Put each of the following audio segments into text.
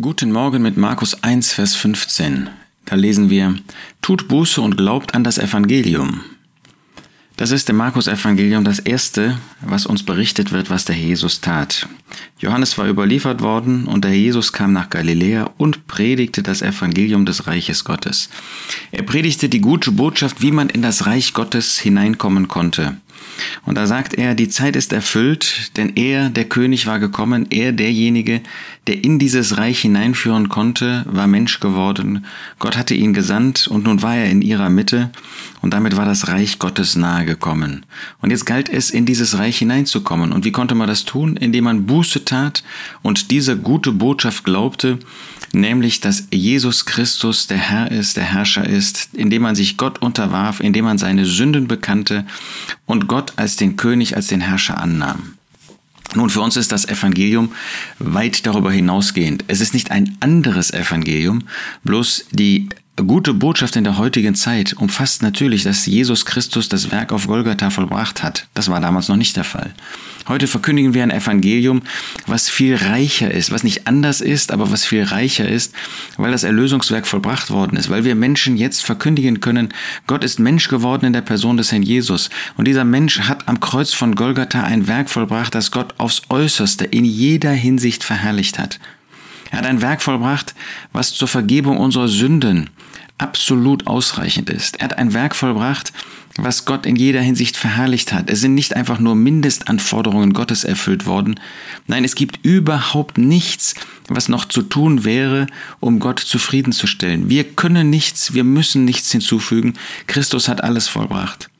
Guten Morgen mit Markus 1, Vers 15. Da lesen wir, Tut Buße und glaubt an das Evangelium. Das ist im Markus-Evangelium das erste, was uns berichtet wird, was der Jesus tat. Johannes war überliefert worden und der Jesus kam nach Galiläa und predigte das Evangelium des Reiches Gottes. Er predigte die gute Botschaft, wie man in das Reich Gottes hineinkommen konnte. Und da sagt er, die Zeit ist erfüllt, denn er, der König, war gekommen, er, derjenige, der in dieses Reich hineinführen konnte, war Mensch geworden. Gott hatte ihn gesandt und nun war er in ihrer Mitte und damit war das Reich Gottes nahe gekommen. Und jetzt galt es, in dieses Reich hineinzukommen. Und wie konnte man das tun? Indem man Buße tat und diese gute Botschaft glaubte, nämlich dass Jesus Christus der Herr ist, der Herrscher ist, indem man sich Gott unterwarf, indem man seine Sünden bekannte und Gott als den König, als den Herrscher annahm. Nun, für uns ist das Evangelium weit darüber hinausgehend. Es ist nicht ein anderes Evangelium, bloß die gute Botschaft in der heutigen Zeit umfasst natürlich, dass Jesus Christus das Werk auf Golgatha vollbracht hat. Das war damals noch nicht der Fall. Heute verkündigen wir ein Evangelium, was viel reicher ist, was nicht anders ist, aber was viel reicher ist, weil das Erlösungswerk vollbracht worden ist, weil wir Menschen jetzt verkündigen können, Gott ist Mensch geworden in der Person des Herrn Jesus. Und dieser Mensch hat am Kreuz von Golgatha ein Werk vollbracht, das Gott aufs äußerste in jeder Hinsicht verherrlicht hat. Er hat ein Werk vollbracht, was zur Vergebung unserer Sünden absolut ausreichend ist. Er hat ein Werk vollbracht, was Gott in jeder Hinsicht verherrlicht hat. Es sind nicht einfach nur Mindestanforderungen Gottes erfüllt worden. Nein, es gibt überhaupt nichts, was noch zu tun wäre, um Gott zufriedenzustellen. Wir können nichts, wir müssen nichts hinzufügen. Christus hat alles vollbracht.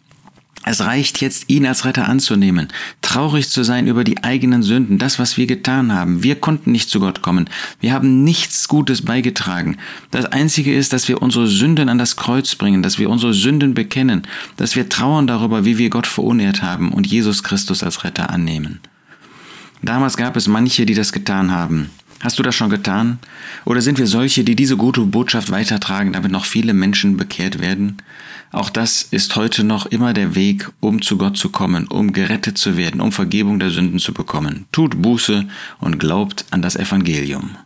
Es reicht jetzt, ihn als Retter anzunehmen, traurig zu sein über die eigenen Sünden, das, was wir getan haben. Wir konnten nicht zu Gott kommen. Wir haben nichts Gutes beigetragen. Das Einzige ist, dass wir unsere Sünden an das Kreuz bringen, dass wir unsere Sünden bekennen, dass wir trauern darüber, wie wir Gott verunehrt haben und Jesus Christus als Retter annehmen. Damals gab es manche, die das getan haben. Hast du das schon getan? Oder sind wir solche, die diese gute Botschaft weitertragen, damit noch viele Menschen bekehrt werden? Auch das ist heute noch immer der Weg, um zu Gott zu kommen, um gerettet zu werden, um Vergebung der Sünden zu bekommen. Tut Buße und glaubt an das Evangelium.